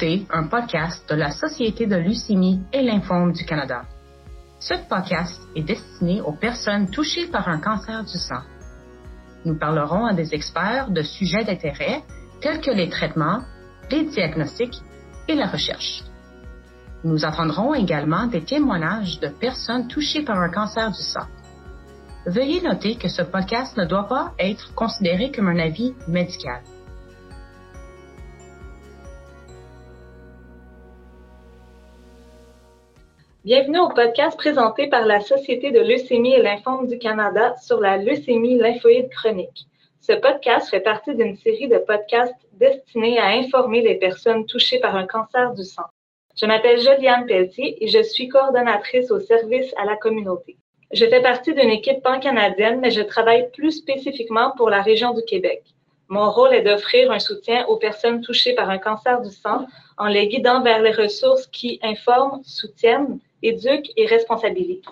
un podcast de la Société de leucémie et lymphome du Canada. Ce podcast est destiné aux personnes touchées par un cancer du sang. Nous parlerons à des experts de sujets d'intérêt tels que les traitements, les diagnostics et la recherche. Nous entendrons également des témoignages de personnes touchées par un cancer du sang. Veuillez noter que ce podcast ne doit pas être considéré comme un avis médical. Bienvenue au podcast présenté par la Société de leucémie et lymphome du Canada sur la leucémie lymphoïde chronique. Ce podcast fait partie d'une série de podcasts destinés à informer les personnes touchées par un cancer du sang. Je m'appelle Joliane Pelletier et je suis coordonnatrice au service à la communauté. Je fais partie d'une équipe pan-canadienne, mais je travaille plus spécifiquement pour la région du Québec. Mon rôle est d'offrir un soutien aux personnes touchées par un cancer du sang en les guidant vers les ressources qui informent, soutiennent éduque et responsabilise.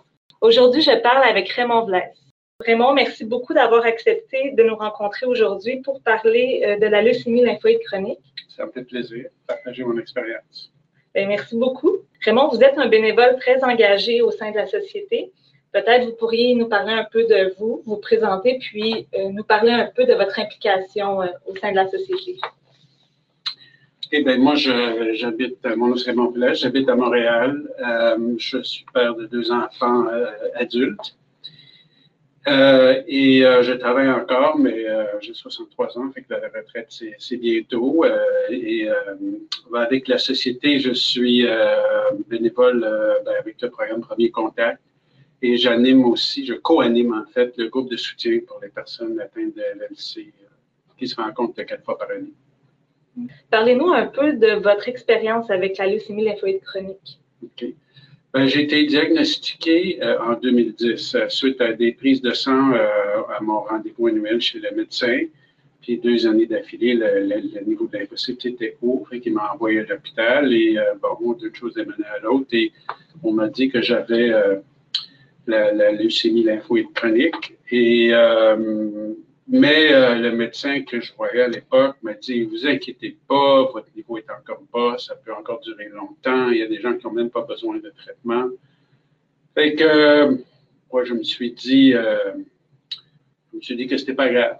Aujourd'hui, je parle avec Raymond Blaise. Raymond, merci beaucoup d'avoir accepté de nous rencontrer aujourd'hui pour parler euh, de la leucémie lymphoïde chronique. Ça me fait plaisir de partager mon expérience. Ben, merci beaucoup. Raymond, vous êtes un bénévole très engagé au sein de la société. Peut-être vous pourriez nous parler un peu de vous, vous présenter, puis euh, nous parler un peu de votre implication euh, au sein de la société. Eh bien, moi, j'habite, mon nom c'est j'habite à Montréal. Euh, je suis père de deux enfants euh, adultes. Euh, et je travaille encore, mais j'ai 63 ans, fait que la retraite, c'est bientôt. et avec la société, je suis bénévole ben, avec le programme Premier Contact. Et j'anime aussi, je co-anime en fait le groupe de soutien pour les personnes atteintes de LLC qui se rencontrent quatre fois par année. Parlez-nous un peu de votre expérience avec la leucémie lymphoïde chronique. OK. Ben, j'ai été diagnostiqué euh, en 2010 euh, suite à des prises de sang euh, à mon rendez-vous annuel chez le médecin. Puis deux années d'affilée, le, niveau de l'impossibilité était haut, fait qu'il m'a envoyé à l'hôpital et bon, deux choses mené à l'autre. Et on m'a dit que j'avais la, la, leucémie lymphoïde chronique. Et mais euh, le médecin que je voyais à l'époque m'a dit Vous inquiétez pas, votre niveau est encore bas, ça peut encore durer longtemps. Il y a des gens qui n'ont même pas besoin de traitement. Fait que moi, je me suis dit euh, Je me suis dit que c'était pas grave.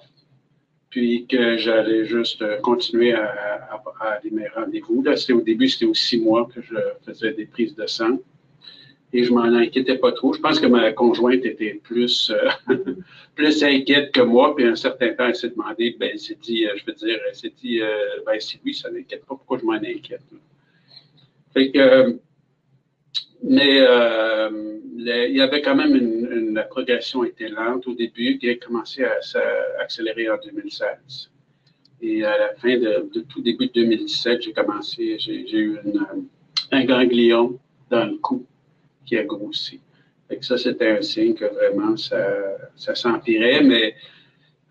Puis que j'allais juste continuer à, à, aller mes rendez-vous. Là, c'était au début, c'était aux six mois que je faisais des prises de sang et je m'en inquiétais pas trop. Je pense que ma conjointe était plus, euh, plus inquiète que moi, puis un certain temps, elle s'est demandé, ben, elle s'est dit, euh, je veux dire, elle s'est dit, euh, ben, si lui, ça n'inquiète pas, pourquoi je m'en inquiète? Que, mais il y avait quand même une, la progression était lente au début, qui a commencé à s'accélérer en 2016. Et à la fin de, tout début de 2017, j'ai commencé, j'ai eu un ganglion dans le cou qui a grossi. Fait ça, c'était un signe que vraiment ça, ça s'empirait, mais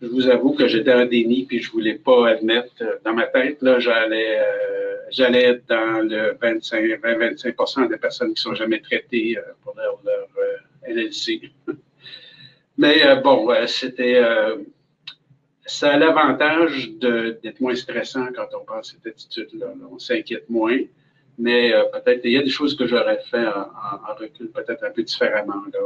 je vous avoue que j'étais en déni puis je voulais pas admettre euh, dans ma tête là j'allais euh, j'allais être dans le 25 20-25 des personnes qui sont jamais traitées euh, pour leur, leur LLC. Mais bon, c'était ça a l'avantage d'être moins stressant quand on passe cette attitude-là. On s'inquiète moins mais euh, peut-être il y a des choses que j'aurais fait en, recul, peut-être un peu différemment. Là.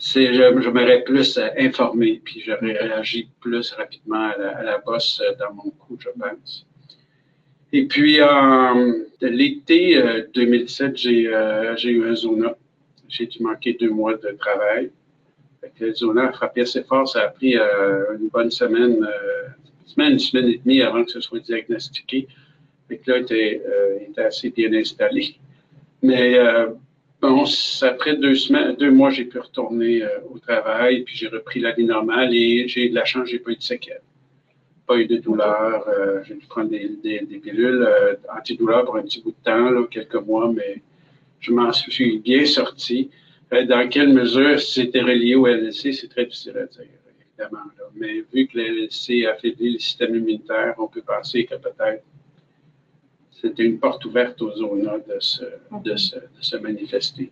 C'est, je, m'aurais plus euh, informé, puis j'aurais réagi plus rapidement à la, bosse euh, dans mon coup, je pense. Et puis, en l'été 2017, j'ai, j'ai eu un zona. J'ai dû manquer deux mois de travail. le zona a frappé assez fort. Ça a pris une bonne semaine, une semaine, une semaine et demie avant que ce soit diagnostiqué. Fait que là, il euh, était, assez bien installé. Mais euh, bon, après deux semaines, deux mois, j'ai pu retourner euh, au travail, puis j'ai repris la vie normale et j'ai de la chance, j'ai pas eu de séquelles. Pas eu de douleur. j'ai dû prendre des, pilules antidouleurs pour un petit bout de temps, quelques mois, mais je m'en suis bien sorti. dans quelle mesure c'était relié au LLC, c'est très difficile à dire, évidemment. Là. Mais vu que le LLC affaiblit le système immunitaire, on peut penser que peut-être c'était une porte ouverte aux zones de se, de se, manifester.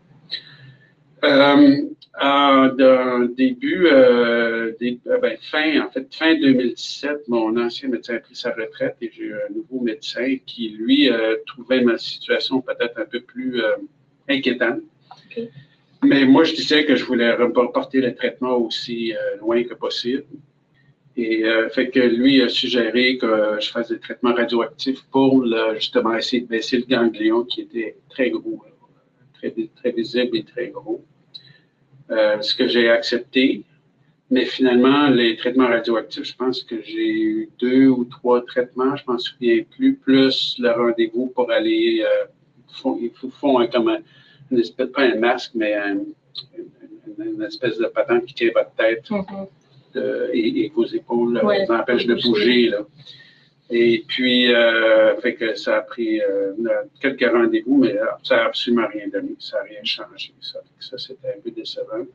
Euh, début, euh, euh, ben, fin, en fait, fin 2017, mon ancien médecin a pris sa retraite et j'ai eu un nouveau médecin qui, lui, trouvait ma situation peut-être un peu plus inquiétante. Mais moi, je disais que je voulais reporter le traitement aussi loin que possible. Et fait que lui a suggéré que je fasse des traitements radioactifs pour justement essayer de baisser le ganglion qui était très gros, très, très visible et très gros. Euh, ce que j'ai accepté. Mais finalement, les traitements radioactifs, je pense que j'ai eu deux ou trois traitements, je m'en souviens plus, plus le rendez-vous pour aller, euh, ils font comme un, une espèce, pas un masque, mais une, espèce de patente qui tient votre tête mm-hmm. et, vos épaules, ouais, vous empêche de bouger. Là. Et puis, euh, fait que ça a pris euh, quelques rendez-vous, mais ça n'a absolument rien donné. Ça n'a rien changé. Ça, ça c'était un peu décevant.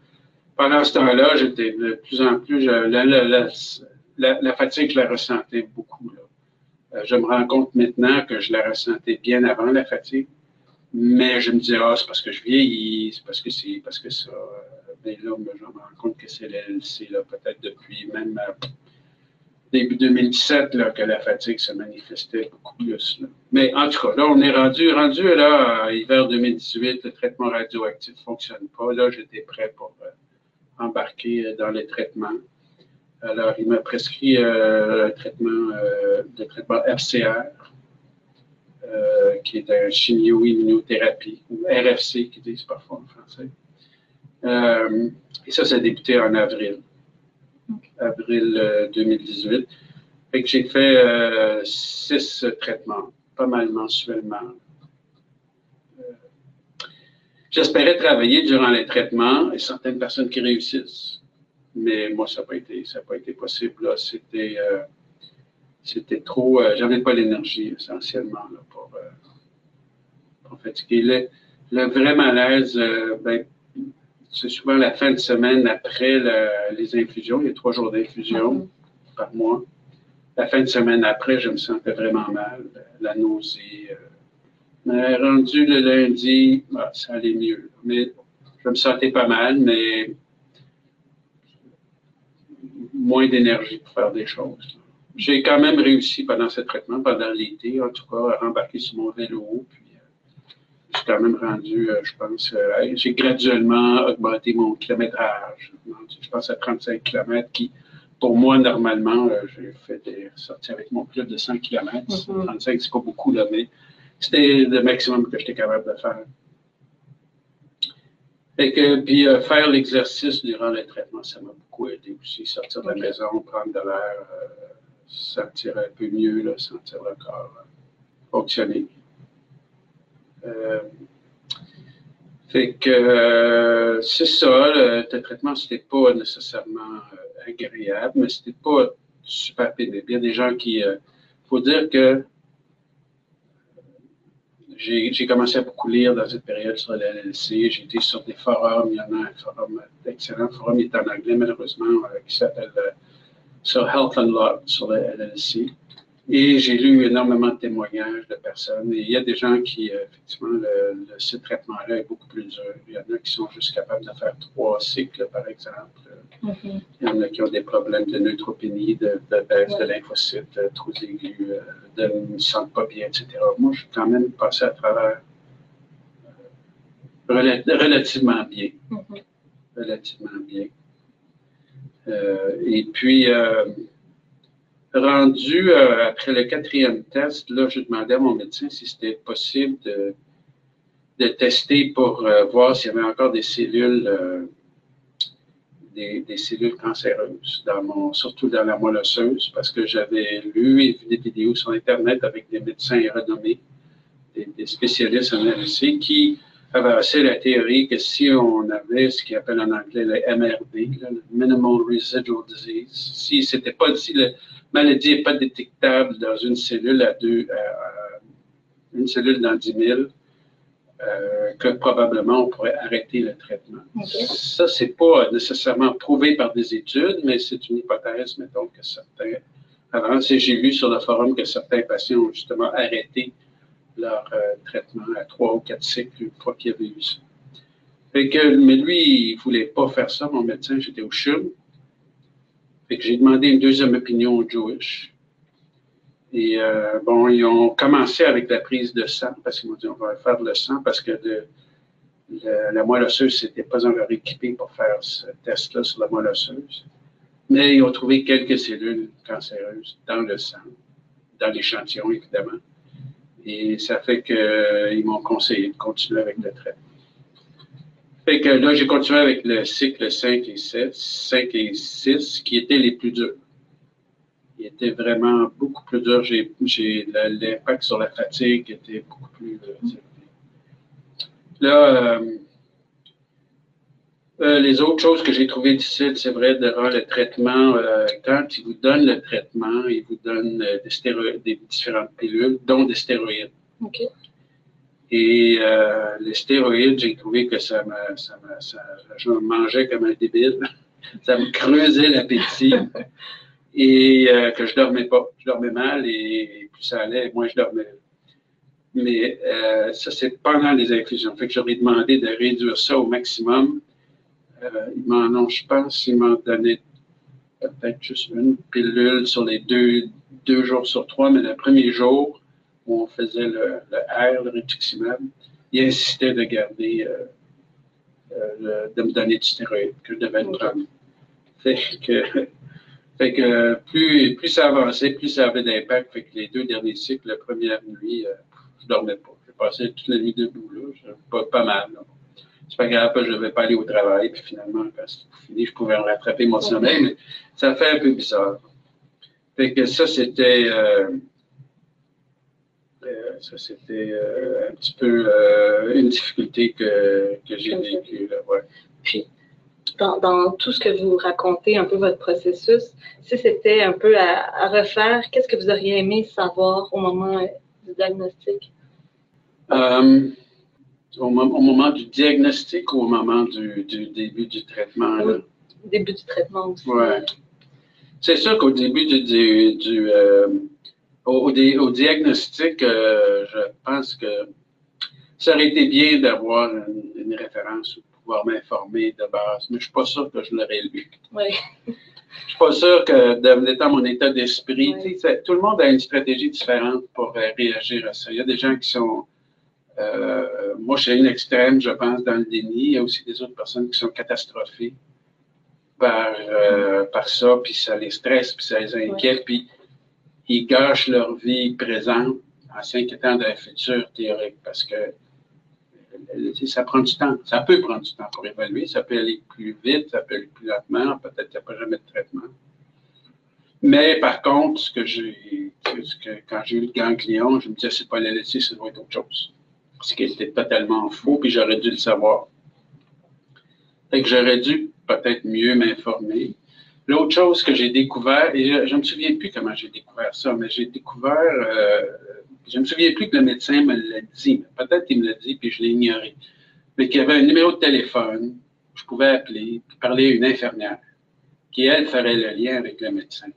Pendant ce temps-là, j'étais de plus en plus, la, la, la, fatigue, je la ressentais beaucoup. Là. Euh, je me rends compte maintenant que je la ressentais bien avant la fatigue, mais je me disais, ah, c'est parce que je vieillis, c'est parce que c'est parce que ça. Mais là, je me rends compte que c'est l'LC, peut-être depuis même début 2017 là, que la fatigue se manifestait beaucoup plus. Mais en tout cas, là, on est rendu, rendu là, hiver 2018, le traitement radioactif ne fonctionne pas. Là, j'étais prêt pour euh, embarquer euh, dans les traitements. Alors, il m'a prescrit euh, le traitement, de traitement FCR, qui est un chimio-immunothérapie, ou RFC, qui disent parfois en français. Et ça, ça a débuté en avril avril 2018. Euh, fait que j'ai fait euh, six traitements, pas mal mensuellement. Euh, j'espérais travailler durant les traitements et certaines personnes qui réussissent. Mais moi, ça n'a pas été, ça pas été possible. C'était, c'était trop. j'avais pas l'énergie essentiellement pour, pour fatiguer. Le, le vrai malaise, ben, c'est souvent la fin de semaine après les infusions. Il y a trois jours d'infusion mhm. par mois. La fin de semaine après, je me sentais vraiment mal, la nausée. Euh. mais rendu le lundi, bah, ça allait mieux. Mais je me sentais pas mal, mais moins d'énergie pour faire des choses. J'ai quand même réussi pendant ce traitement, pendant l'été, en tout cas, à rembarquer sur mon vélo, puis j'ai quand même rendu, euh, je pense, euh, j'ai graduellement augmenté mon kilométrage. Je pense à 35 km qui, pour moi, normalement, euh, j'ai fait des sorties avec mon club de 100 km. 35, c'est pas beaucoup, là, mais c'était le maximum que j'étais capable de faire. Et que, puis faire l'exercice durant le traitement, ça m'a beaucoup aidé aussi. Sortir de la maison, prendre de l'air, sentir un peu mieux, là, sentir le corps fonctionner. Euh, fait que euh, c'est ça, le, traitement, c'était pas nécessairement euh, agréable, mais c'était pas super pénible. Il y a des gens qui. Faut dire que j'ai commencé à beaucoup lire dans cette période sur l'LLC. J'ai été sur des forums. Il y en a un forum, excellent forum, il est en anglais malheureusement, qui s'appelle sur Health and Love sur le LLC. Et j'ai lu énormément de témoignages de personnes. Et il y a des gens qui, euh, effectivement, le, ce traitement-là est beaucoup plus dur. Il y en a qui sont juste capables de faire trois cycles, par exemple. Mm-hmm. Il y en a qui ont des problèmes de neutropénie, de, baisse de lymphocytes, de trous aigus, euh, de ne se sentent pas bien, etc. Moi, je suis quand même passé à travers euh, relativement bien. Mm-hmm. Relativement bien. et puis, rendu euh, après le quatrième test, là, je demandais à mon médecin si c'était possible de, de, tester pour euh, voir s'il y avait encore des cellules, euh, des, cellules cancéreuses, dans mon, surtout dans la moelle osseuse, parce que j'avais lu et vu des vidéos sur Internet avec des médecins renommés, des, spécialistes en LC, qui avancé la théorie que si on avait ce qu'ils appellent en anglais le MRD, le Minimal Residual Disease, si c'était pas si la maladie n'est pas détectable dans une cellule à deux, une cellule dans 10 000, euh, que probablement on pourrait arrêter le traitement. Ça, c'est pas nécessairement prouvé par des études, mais c'est une hypothèse, mettons, que certains avancent. Et j'ai lu sur le forum que certains patients ont justement arrêté leur euh, traitement à trois ou quatre cycles une fois qu'il y avait eu ça. que, mais lui, il ne voulait pas faire ça, mon médecin, j'étais au CHUM. Que j'ai demandé une deuxième opinion au Jewish. Et euh, bon, ils ont commencé avec la prise de sang, parce qu'ils m'ont dit on va faire le sang, parce que la moelle osseuse n'était pas encore équipée pour faire ce test-là sur la moelle osseuse. Mais ils ont trouvé quelques cellules cancéreuses dans le sang, dans l'échantillon, évidemment. Et ça fait qu'ils m'ont conseillé de continuer avec le traitement. Fait que là, j'ai continué avec le cycle 5 et 7, 5 et 6, qui étaient les plus durs. Ils étaient vraiment beaucoup plus durs. J'ai, l'impact sur la fatigue était beaucoup plus euh, Là, euh, euh, les autres choses que j'ai trouvées difficiles, c'est vrai, durant le traitement, quand ils vous donnent le traitement, ils vous donnent des, des différentes pilules, dont des stéroïdes. Et les stéroïdes, j'ai trouvé que ça me, ça me, ça, je mangeais comme un débile. ça me creusait l'appétit. et que je dormais pas. Je dormais mal et plus ça allait, moins je dormais. Mais ça, c'est pendant les infusions. Fait que j'aurais demandé de réduire ça au maximum euh, ils m'en ont, je pense, ils m'ont donné peut-être juste une pilule sur les deux, deux jours sur trois, mais le premier jour où on faisait le, R, le rituximab, il insistait de garder, euh, euh, de me donner du stéroïde que je devais le prendre. Fait que, fait que plus, plus ça avançait, plus ça avait d'impact. Fait que les deux derniers cycles, la première nuit, je ne dormais pas. J'ai passé toute la nuit debout, là, pas, mal. Là c'est pas grave, je ne vais pas aller au travail, puis finalement, quand c'est fini, je pouvais rattraper mon sommeil, mais ça fait un peu bizarre. Fait que ça, c'était euh, euh, ça, c'était euh, un petit peu une difficulté que, que j'ai vécue. Ouais. Puis, dans, dans, tout ce que vous racontez, un peu votre processus, si c'était un peu à, à refaire, qu'est-ce que vous auriez aimé savoir au moment du diagnostic? Au, moment du diagnostic ou au moment du, début du traitement? Au début du traitement aussi. Oui. C'est sûr qu'au début du, du, euh, au, diagnostic, euh, je pense que ça aurait été bien d'avoir une, référence ou pouvoir m'informer de base, mais je ne suis pas sûr que je l'aurais lu. Oui. Je ne suis pas sûr que, étant mon état d'esprit, tout le monde a une stratégie différente pour euh, réagir à ça. Il y a des gens qui sont euh, moi, je suis une extrême, je pense, dans le déni. Il y a aussi des autres personnes qui sont catastrophées par, par ça, puis ça les stresse, puis ça les inquiète, puis ils gâchent leur vie présente en s'inquiétant d'un futur théorique parce que euh, ça prend du temps. Ça peut prendre du temps pour évaluer. Ça peut aller plus vite, ça peut aller plus lentement. Peut-être qu'il n'y a pas jamais de traitement. Mais par contre, ce que j'ai, quand j'ai eu le ganglion, je me disais, c'est pas la laisser, ça doit être autre chose ce qui était totalement faux, puis j'aurais dû le savoir. J'aurais dû peut-être mieux m'informer. L'autre chose que j'ai découvert, et je ne me souviens plus comment j'ai découvert ça, mais j'ai découvert, euh, je ne me souviens plus que le médecin me l'a dit, peut-être qu'il me l'a dit, puis je l'ai ignoré. Mais qu'il y avait un numéro de téléphone, je pouvais appeler, puis parler à une infirmière, qui, elle, ferait le lien avec le médecin.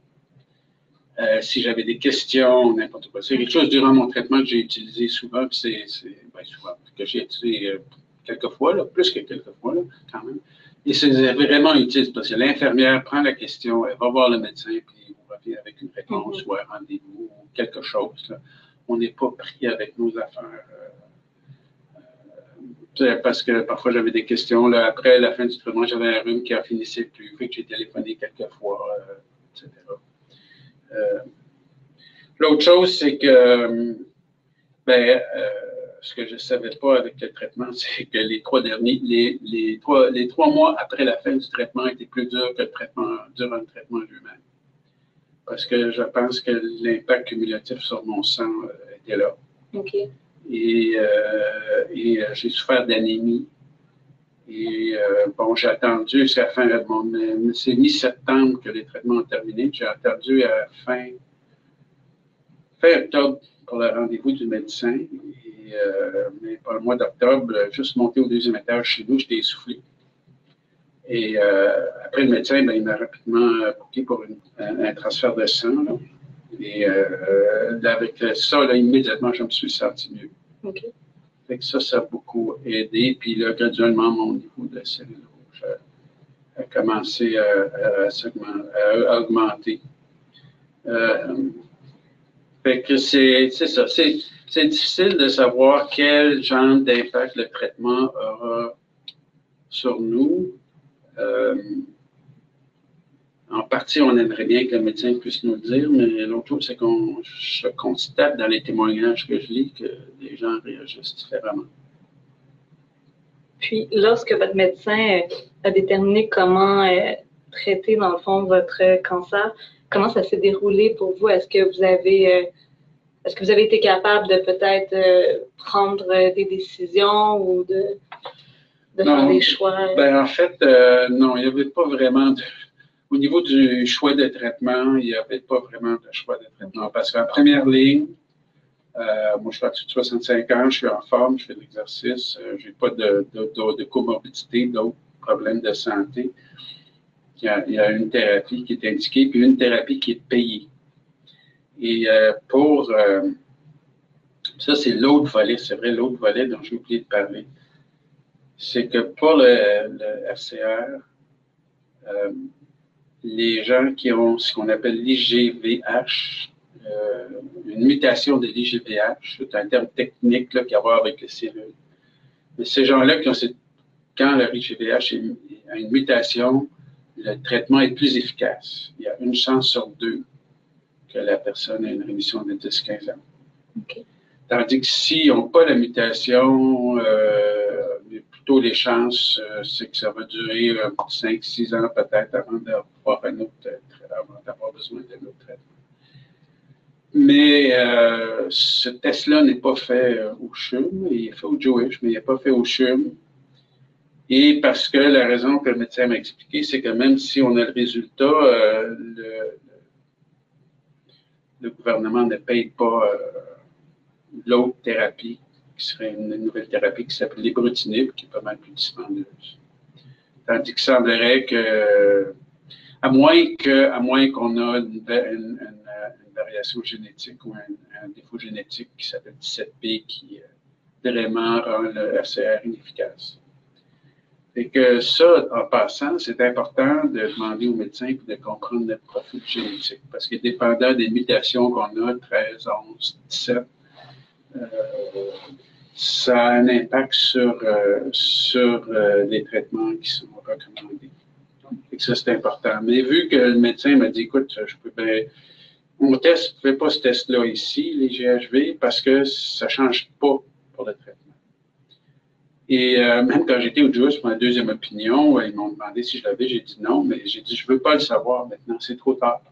Euh, si j'avais des questions, n'importe quoi. C'est quelque chose durant mon traitement que j'ai utilisé souvent, puis c'est, ben, souvent, que j'ai utilisé euh, quelques fois, plus que quelques fois, quand même. Et c'est vraiment utile parce que l'infirmière prend la question, elle va voir le médecin, puis on revient avec une réponse mm-hmm. ou un rendez-vous ou quelque chose. Là. On n'est pas pris avec nos affaires. Euh, parce que parfois j'avais des questions. Là, après la fin du traitement, j'avais un rhume qui a finissé plus, fait que j'ai téléphoné quelques fois, etc. Euh, l'autre chose, c'est que ben, euh, ce que je ne savais pas avec le traitement, c'est que les trois derniers, les, les, trois, les trois mois après la fin du traitement étaient plus durs que le traitement, durant le traitement lui-même. Parce que je pense que l'impact cumulatif sur mon sang euh, était là. OK. Et, et j'ai souffert d'anémie et euh, bon, j'ai attendu, c'est à fin, c'est mi-septembre que les traitements ont terminé. J'ai attendu à fin, fin octobre pour le rendez-vous du médecin. Euh, mais pour le mois d'octobre, juste monté au deuxième étage chez nous, j'étais essoufflé. Et euh, après, le médecin, ben, il m'a rapidement booké pour un, transfert de sang. Et avec ça, là, immédiatement, je me suis senti mieux. Fait que ça, ça a beaucoup aidé. Puis là, graduellement, mon niveau de cellules rouges a, commencé à, augmenter. Euh, fait que c'est ça. C'est difficile de savoir quel genre d'impact le traitement aura sur nous. Euh, en partie, on aimerait bien que le médecin puisse nous le dire, mais l'autre chose, c'est qu'on je constate dans les témoignages que je lis que les gens réagissent différemment. Puis, lorsque votre médecin a déterminé comment euh, traiter, dans le fond, votre cancer, comment ça s'est déroulé pour vous? Est-ce que vous avez, euh, est-ce que vous avez été capable de peut-être euh, prendre des décisions ou de, de faire des choix? Ben, en fait, non, il n'y avait pas vraiment de au niveau du choix de traitement, il n'y avait pas vraiment de choix de traitement parce qu'en première ligne, euh, moi, je suis au-dessus de 65 ans, je suis en forme, je fais de l'exercice, euh, je n'ai pas de, de, de comorbidité, d'autres problèmes de santé. Il y, a, une thérapie qui est indiquée, puis une thérapie qui est payée. Et euh, pour ça, c'est l'autre volet, c'est vrai, l'autre volet dont j'ai oublié de parler. C'est que pour le, le FCR, les gens qui ont ce qu'on appelle l'IGVH, euh, une mutation de l'IGVH, c'est un terme technique là, qui a à voir avec les cellules. Mais ces gens-là, quand leur IGVH a une mutation, le traitement est plus efficace. Il y a une chance sur deux que la personne ait une rémission de 10-15 ans. Tandis que s'ils n'ont pas la mutation, euh, plutôt les chances, euh, c'est que ça va durer 5-6 ans peut-être avant d'avoir un autre avant d'avoir besoin d'un autre traitement. Mais euh, ce test-là n'est pas fait euh, au CHUM, il est fait au Jewish, mais il n'est pas fait au CHUM. Et parce que la raison que le médecin m'a expliqué, c'est que même si on a le résultat, le, le, gouvernement ne paye pas l'autre thérapie qui serait une nouvelle thérapie qui s'appelle l'ibrutinib, qui est pas mal plus dispendieuse. Tandis qu'il semblerait que, à moins que, à moins qu'on a une, variation génétique ou un, défaut génétique qui s'appelle 17P qui euh, vraiment rend le FCR inefficace. Et que ça, en passant, c'est important de demander au médecin de comprendre notre profil génétique. Parce que dépendant des mutations qu'on a, 13, 11, 17, ça a un impact sur, euh, sur euh, les traitements qui sont recommandés. Et ça, c'est important. Mais vu que le médecin m'a dit, écoute, je peux bien, on ne fait pas ce test-là ici, les GHV, parce que ça ne change pas pour le traitement. Et euh, même quand j'étais au JUS pour ma deuxième opinion, ils m'ont demandé si je l'avais, j'ai dit non, mais j'ai dit, je ne veux pas le savoir maintenant, c'est trop tard.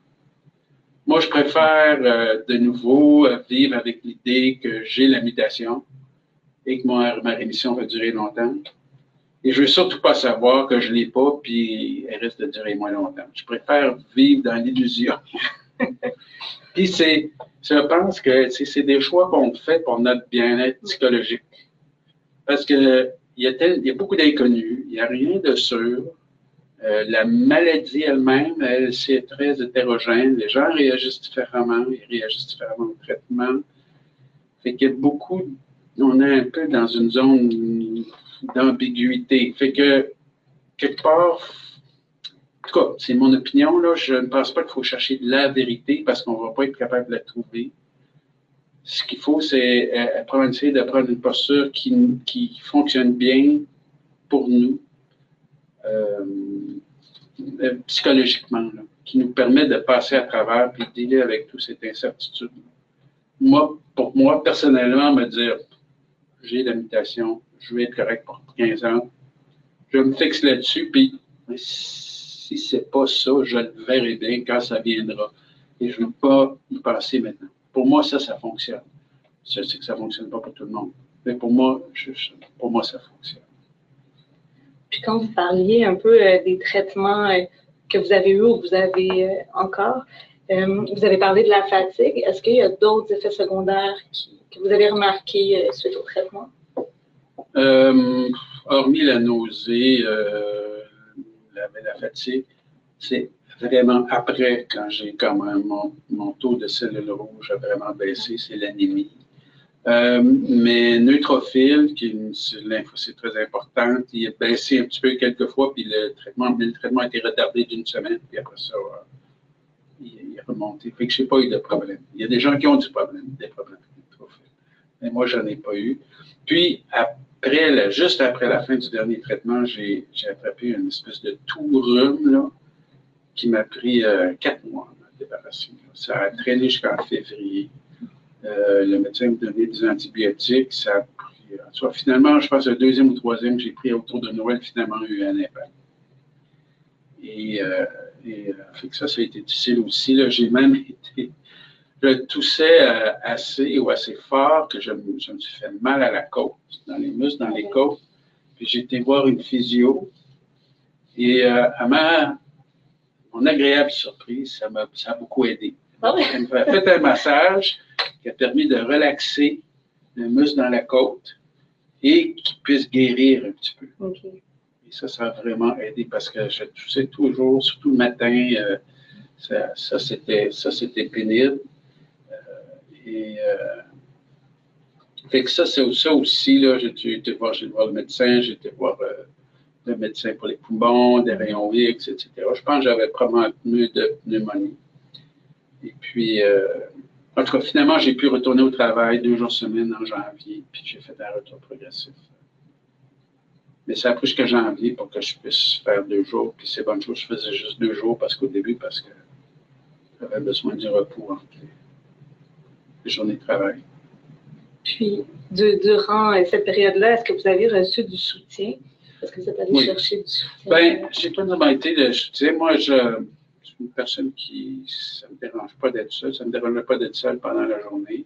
Moi, je préfère de nouveau vivre avec l'idée que j'ai la mutation, et que ma, rémission va durer longtemps. Et je veux surtout pas savoir que je ne l'ai pas, puis elle risque de durer moins longtemps. Je préfère vivre dans l'illusion. puis c'est, je pense que c'est des choix qu'on fait pour notre bien-être psychologique. Parce que il y a, y a beaucoup d'inconnus, il n'y a rien de sûr. Euh, la maladie elle-même, elle, c'est très hétérogène. Les gens réagissent différemment, ils réagissent différemment au traitement. Fait qu'il y a beaucoup on est un peu dans une zone d'ambiguïté. Fait que, quelque part, en tout cas, c'est mon opinion, là, je ne pense pas qu'il faut chercher la vérité parce qu'on ne va pas être capable de la trouver. Ce qu'il faut, c'est euh, essayer de prendre une posture qui, fonctionne bien pour nous, euh, psychologiquement, qui nous permet de passer à travers et de dealer avec toute cette incertitude. Moi, pour moi, personnellement, me dire, j'ai la mutation, je vais être correct pour 15 ans. Je me fixe là-dessus, puis si c'est pas ça, je le verrai bien quand ça viendra. Et je ne veux pas y passer maintenant. Pour moi, ça, ça fonctionne. Je sais que ça ne fonctionne pas pour tout le monde. Mais pour moi, pour moi, ça fonctionne. Puis quand vous parliez un peu euh, des traitements euh, que vous avez eus ou que vous avez euh, encore, vous avez parlé de la fatigue. Est-ce qu'il y a d'autres effets secondaires qui, que vous avez remarqué euh, suite au traitement? Hormis la nausée, euh, la, fatigue, c'est vraiment après, quand j'ai quand même mon, taux de cellules rouges a vraiment baissé, c'est l'anémie. Euh, mais neutrophile, qui est une lymphocyte très importante, il est baissé un petit peu quelques fois, puis le traitement, le traitement a été retardé d'une semaine, puis après ça, euh, il, est remonté. Fait que je n'ai pas eu de problème. Il y a des gens qui ont du problème, des problèmes de neutrophile. Mais moi, je n'en ai pas eu. Puis, après, juste après la fin du dernier traitement, j'ai attrapé une espèce de tout rhume, là, qui m'a pris euh, quatre mois à me débarrasser. Ça a traîné jusqu'en février. Euh, le médecin me donnait des antibiotiques. Ça a pris, soit finalement, je pense, le deuxième ou troisième que j'ai pris autour de Noël, finalement, a eu un impact. Et, euh, et fait que ça, ça a été difficile aussi. J'ai même été. Je toussais assez ou assez fort que je, je, me suis fait mal à la côte, dans les muscles, dans les côtes. Puis j'ai été voir une physio. Et à ma mon agréable surprise, ça m'a beaucoup aidé. Ah Elle m'a fait un massage qui a permis de relaxer le muscle dans la côte et qui puisse guérir un petit peu. Et ça, ça a vraiment aidé parce que je toussais toujours, surtout le matin. Euh, ça, ça c'était pénible. Euh, et euh, fait que ça, c'est ça aussi, là, j'ai été voir, voir le médecin, j'ai été voir le médecin pour les poumons, des rayons X, etc. Je pense que j'avais probablement mieux de pneumonie. Et puis, euh, en tout cas, finalement, j'ai pu retourner au travail deux jours semaine en janvier, puis j'ai fait un retour progressif. Mais ça a pris jusqu'à janvier pour que je puisse faire deux jours. Puis c'est bonne chose, je faisais juste deux jours parce qu'au début, parce que j'avais besoin du repos entre les, journées de travail. Puis, durant cette période-là, est-ce que vous avez reçu du soutien? Est-ce que vous êtes allé chercher du soutien? Ben, j'ai pas vraiment été de soutien. Moi, je, suis une personne qui, ça me dérange pas d'être seul. Ça me dérange pas d'être seul pendant la journée.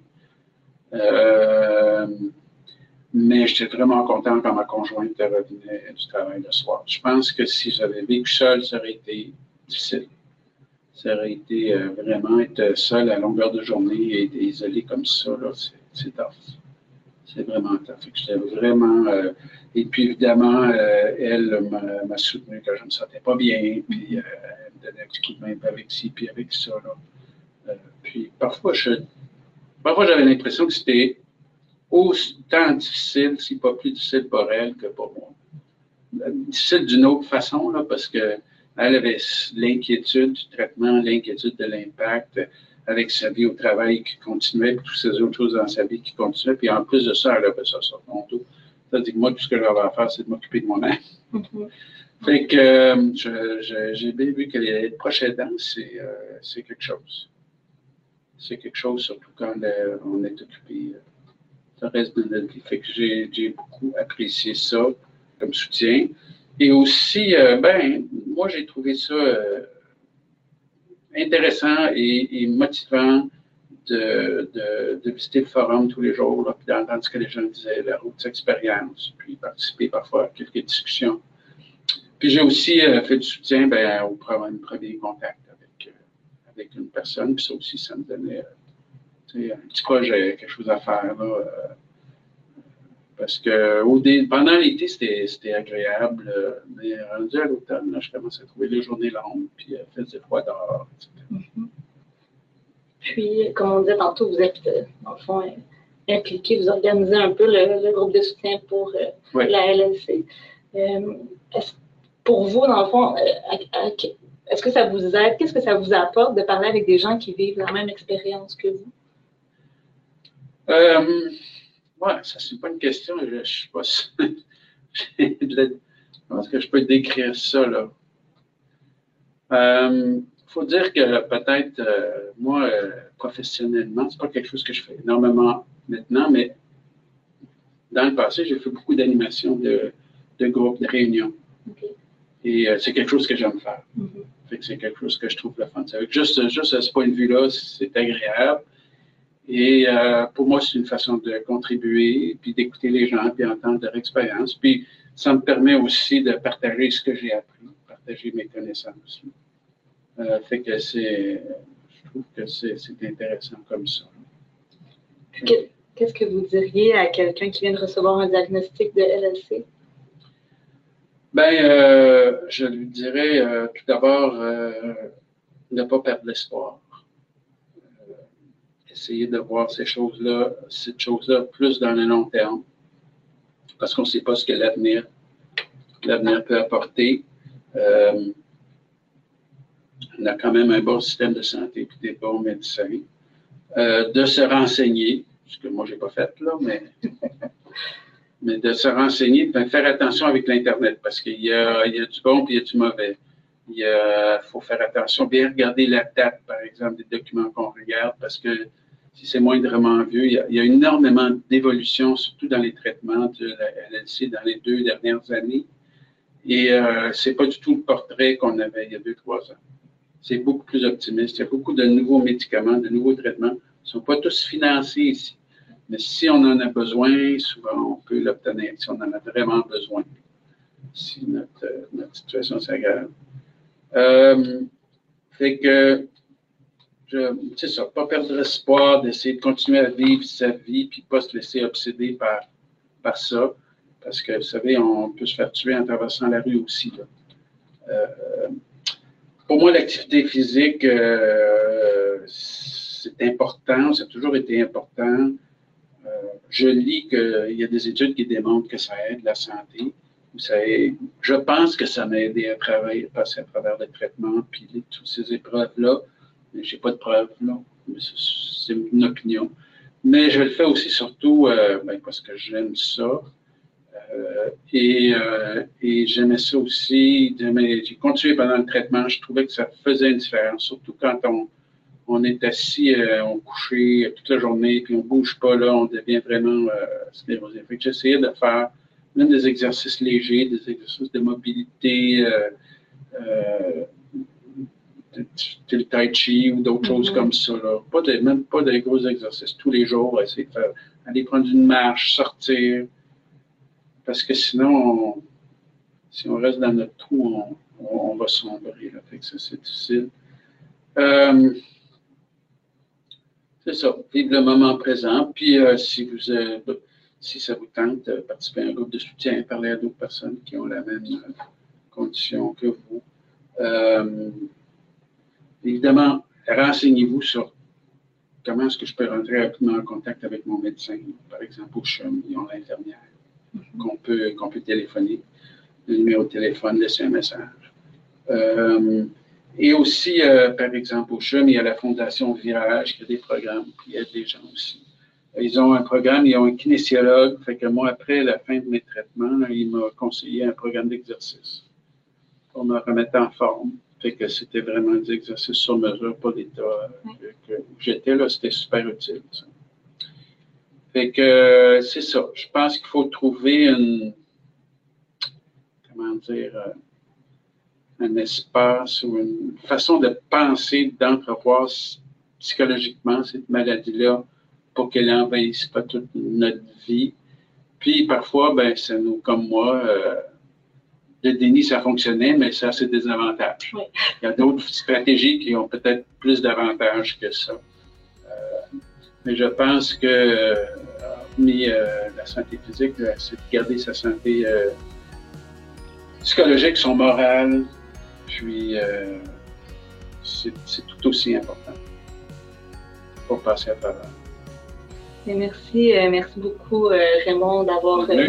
Euh, mais j'étais vraiment content quand ma conjointe revenait du travail le soir. Je pense que si j'avais vécu seul, ça aurait été difficile. Ça aurait été euh, vraiment être seul à longueur de journée et être isolé comme ça, c'est tough. C'est vraiment. J'étais vraiment. Euh, et puis, évidemment, euh, elle m'a soutenu quand je ne me sentais pas bien. Puis, euh, elle me donnait un petit coup de avec ci, puis avec ça. puis, parfois, je, parfois j'avais l'impression que c'était autant difficile, si pas plus difficile pour elle que pour moi. Difficile d'une autre façon, là, parce qu'elle avait l'inquiétude du traitement, l'inquiétude de l'impact avec sa vie au travail qui continuait, puis toutes ces autres choses dans sa vie qui continuaient. Puis en plus de ça, elle avait ça sur mon dos. C'est-à-dire que moi, tout ce que j'avais à faire, c'est de m'occuper de moi-même. Mm-hmm. Fait que euh, j'ai bien vu que les proches aidants, euh, c'est quelque chose. C'est quelque chose, surtout quand euh, on est occupé le reste de notre vie. Fait que j'ai beaucoup apprécié ça comme soutien. Et aussi, ben, moi, j'ai trouvé ça intéressant et, motivant de, visiter le forum tous les jours, puis d'entendre ce que les gens disaient, la route d'expérience, puis participer parfois à quelques discussions. Puis j'ai aussi euh, fait du soutien ben, au premier, premier contact avec, euh, avec une personne, puis ça aussi, ça me donnait euh, un petit projet, quelque chose à faire. Parce que au pendant l'été, c'était agréable, euh, mais rendu à l'automne, je commençais à trouver les journées longues, puis il faisait froid dehors, mm-hmm. Puis, comme on disait tantôt, vous êtes, euh, dans le fond, impliqué, vous organisez un peu le, groupe de soutien pour euh, la LLC. pour vous, dans le fond, est-ce que ça vous aide, qu'est-ce que ça vous apporte de parler avec des gens qui vivent la même expérience que vous? Ouais, ça, c'est pas une question. Je, je sais pas si. que je peux décrire ça, là? Il euh, faut dire que peut-être, euh, moi, euh, professionnellement, c'est pas quelque chose que je fais énormément maintenant, mais dans le passé, j'ai fait beaucoup d'animations de, de groupes, de réunions. Et c'est quelque chose que j'aime faire. Mm-hmm. c'est quelque chose que je trouve le fun. Juste, juste à ce point de vue-là, c'est agréable. Et euh, pour moi, c'est une façon de contribuer, puis d'écouter les gens, puis entendre leur expérience. Puis ça me permet aussi de partager ce que j'ai appris, partager mes connaissances. Euh, fait que c'est, je trouve que c'est, intéressant comme ça. Qu'est-ce que vous diriez à quelqu'un qui vient de recevoir un diagnostic de LLC? Ben, euh, je lui dirais tout d'abord ne pas perdre l'espoir essayer de voir ces choses-là, cette chose-là plus dans le long terme, parce qu'on ne sait pas ce que l'avenir, l'avenir peut apporter. Euh, on a quand même un bon système de santé et des bons médecins. Euh, de se renseigner, ce que moi, je n'ai pas fait, là, mais, mais de se renseigner, de faire attention avec l'Internet, parce qu'il y a, il y a du bon et il y a du mauvais. Il faut faire attention, bien regarder la date, par exemple, des documents qu'on regarde, parce que si c'est moindrement vu, il y a, énormément d'évolution, surtout dans les traitements de la LLC dans les deux dernières années. Et euh, c'est pas du tout le portrait qu'on avait il y a deux, trois ans. C'est beaucoup plus optimiste. Il y a beaucoup de nouveaux médicaments, de nouveaux traitements. Ils ne sont pas tous financés ici. Mais si on en a besoin, souvent on peut l'obtenir, si on en a vraiment besoin, si notre, notre situation s'aggrave. Euh, fait que, c'est ça, pas perdre espoir, d'essayer de continuer à vivre sa vie, puis pas se laisser obséder par, par ça. Parce que, vous savez, on peut se faire tuer en traversant la rue aussi. Euh, pour moi, l'activité physique, euh, c'est important, ça a toujours été important. je lis qu'il y a des études qui démontrent que ça aide la santé je pense que ça m'a aidé à travailler, passer à travers les traitements, puis toutes ces épreuves-là. N'ai pas de preuves, là. C'est une opinion. Mais je le fais aussi surtout euh, ben, parce que j'aime ça. Euh, et, euh, et j'aimais ça aussi. J'ai continué pendant le traitement. Je trouvais que ça faisait une différence, surtout quand on, on est assis, on couché toute la journée, puis on bouge pas, là, on devient vraiment sclérosé. J'essayais de faire même des exercices légers, des exercices de mobilité, euh, le tai chi ou d'autres choses mm-hmm. comme ça. Pas de, même pas des gros exercices tous les jours, essayer de faire, aller prendre une marche, sortir. Parce que sinon, si on reste dans notre trou, on, va sombrer. Là. Fait que ça, c'est difficile. Euh, c'est ça, vivre le moment présent. Puis, si vous si ça vous tente de participer à un groupe de soutien, parler à d'autres personnes qui ont la même euh, condition que vous. Euh, évidemment, renseignez-vous sur comment est-ce que je peux rentrer rapidement en contact avec mon médecin, par exemple au CHUM, ils ont l'infirmière, mm-hmm. qu'on peut, peut téléphoner, le numéro de téléphone, laisser un message. Euh, et aussi, par exemple, au CHUM, il y a la Fondation Virage qui a des programmes, puis il y a des gens aussi. Ils ont un programme, ils ont un kinésiologue. Fait que moi, après la fin de mes traitements, il m'a conseillé un programme d'exercice pour me remettre en forme. Fait que c'était vraiment des exercices sur mesure, pas l'état que, j'étais là. C'était super utile. Fait que c'est ça. Je pense qu'il faut trouver une, comment dire, euh, un espace ou une façon de penser, d'entrevoir psychologiquement cette maladie-là pour qu'elle n'envahisse pas toute notre vie. Puis parfois, ben, ça nous, comme moi, euh, le déni, ça fonctionnait, mais ça, c'est des avantages. Il y a d'autres stratégies qui ont peut-être plus d'avantages que ça. Euh, mais je pense que, euh, hormis la santé physique, c'est de garder sa santé psychologique, son moral, puis c'est tout aussi important pour passer à travers merci, euh, merci beaucoup, euh, Raymond, d'avoir euh,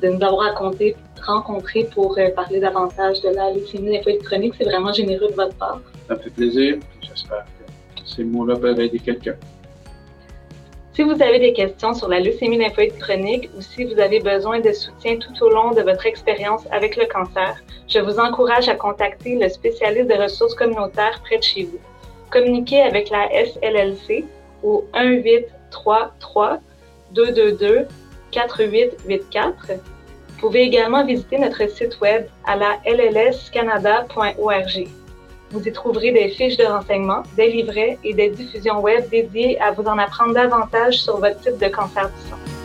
de nous avoir raconté, rencontré pour parler davantage de la leucémie lymphoïde chronique. C'est vraiment généreux de votre part. Ça me fait plaisir. J'espère que ces mots-là peuvent aider quelqu'un. Si vous avez des questions sur la leucémie lymphoïde chronique ou si vous avez besoin de soutien tout au long de votre expérience avec le cancer, je vous encourage à contacter le spécialiste de ressources communautaires près de chez vous. Communiquez avec la SLLC au 18 3 3 222 4884. Vous pouvez également visiter notre site web à la llscanada.org. Vous y trouverez des fiches de renseignement, des livrets et des diffusions web dédiées à vous en apprendre davantage sur votre type de cancer du sang.